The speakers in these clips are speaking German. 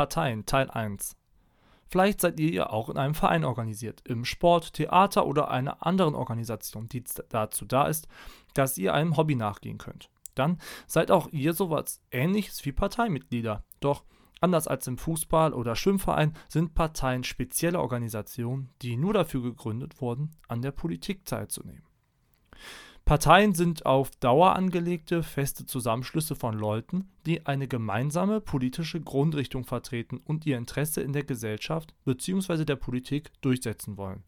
Parteien Teil 1. Vielleicht seid ihr ja auch in einem Verein organisiert, im Sport, Theater oder einer anderen Organisation, die dazu da ist, dass ihr einem Hobby nachgehen könnt. Dann seid auch ihr sowas ähnliches wie Parteimitglieder. Doch anders als im Fußball oder Schwimmverein sind Parteien spezielle Organisationen, die nur dafür gegründet wurden, an der Politik teilzunehmen. Parteien sind auf Dauer angelegte, feste Zusammenschlüsse von Leuten, die eine gemeinsame politische Grundrichtung vertreten und ihr Interesse in der Gesellschaft bzw. der Politik durchsetzen wollen.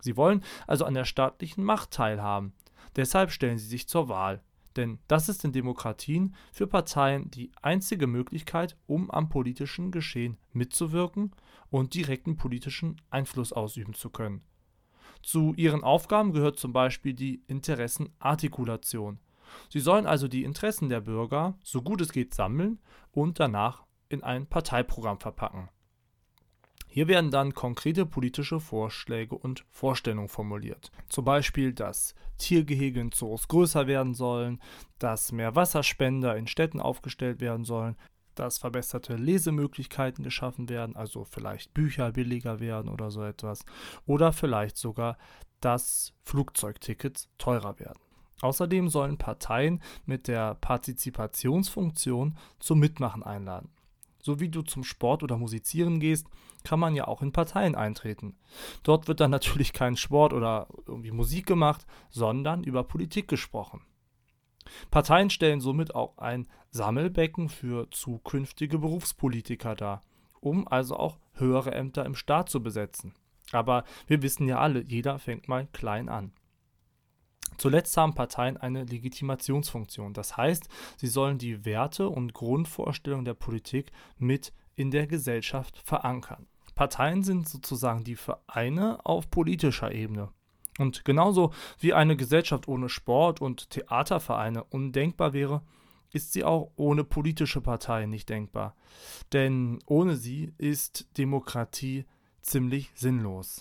Sie wollen also an der staatlichen Macht teilhaben. Deshalb stellen sie sich zur Wahl. Denn das ist in Demokratien für Parteien die einzige Möglichkeit, um am politischen Geschehen mitzuwirken und direkten politischen Einfluss ausüben zu können. Zu ihren Aufgaben gehört zum Beispiel die Interessenartikulation. Sie sollen also die Interessen der Bürger so gut es geht sammeln und danach in ein Parteiprogramm verpacken. Hier werden dann konkrete politische Vorschläge und Vorstellungen formuliert. Zum Beispiel, dass Tiergehege in Zoos größer werden sollen, dass mehr Wasserspender in Städten aufgestellt werden sollen, dass verbesserte Lesemöglichkeiten geschaffen werden, also vielleicht Bücher billiger werden oder so etwas. Oder vielleicht sogar, dass Flugzeugtickets teurer werden. Außerdem sollen Parteien mit der Partizipationsfunktion zum Mitmachen einladen. So wie du zum Sport oder Musizieren gehst, kann man ja auch in Parteien eintreten. Dort wird dann natürlich kein Sport oder irgendwie Musik gemacht, sondern über Politik gesprochen. Parteien stellen somit auch ein Sammelbecken für zukünftige Berufspolitiker dar, um also auch höhere Ämter im Staat zu besetzen. Aber wir wissen ja alle, jeder fängt mal klein an. Zuletzt haben Parteien eine Legitimationsfunktion. Das heißt, sie sollen die Werte und Grundvorstellungen der Politik mit in der Gesellschaft verankern. Parteien sind sozusagen die Vereine auf politischer Ebene. Und genauso wie eine Gesellschaft ohne Sport und Theatervereine undenkbar wäre, ist sie auch ohne politische Parteien nicht denkbar. Denn ohne sie ist Demokratie ziemlich sinnlos.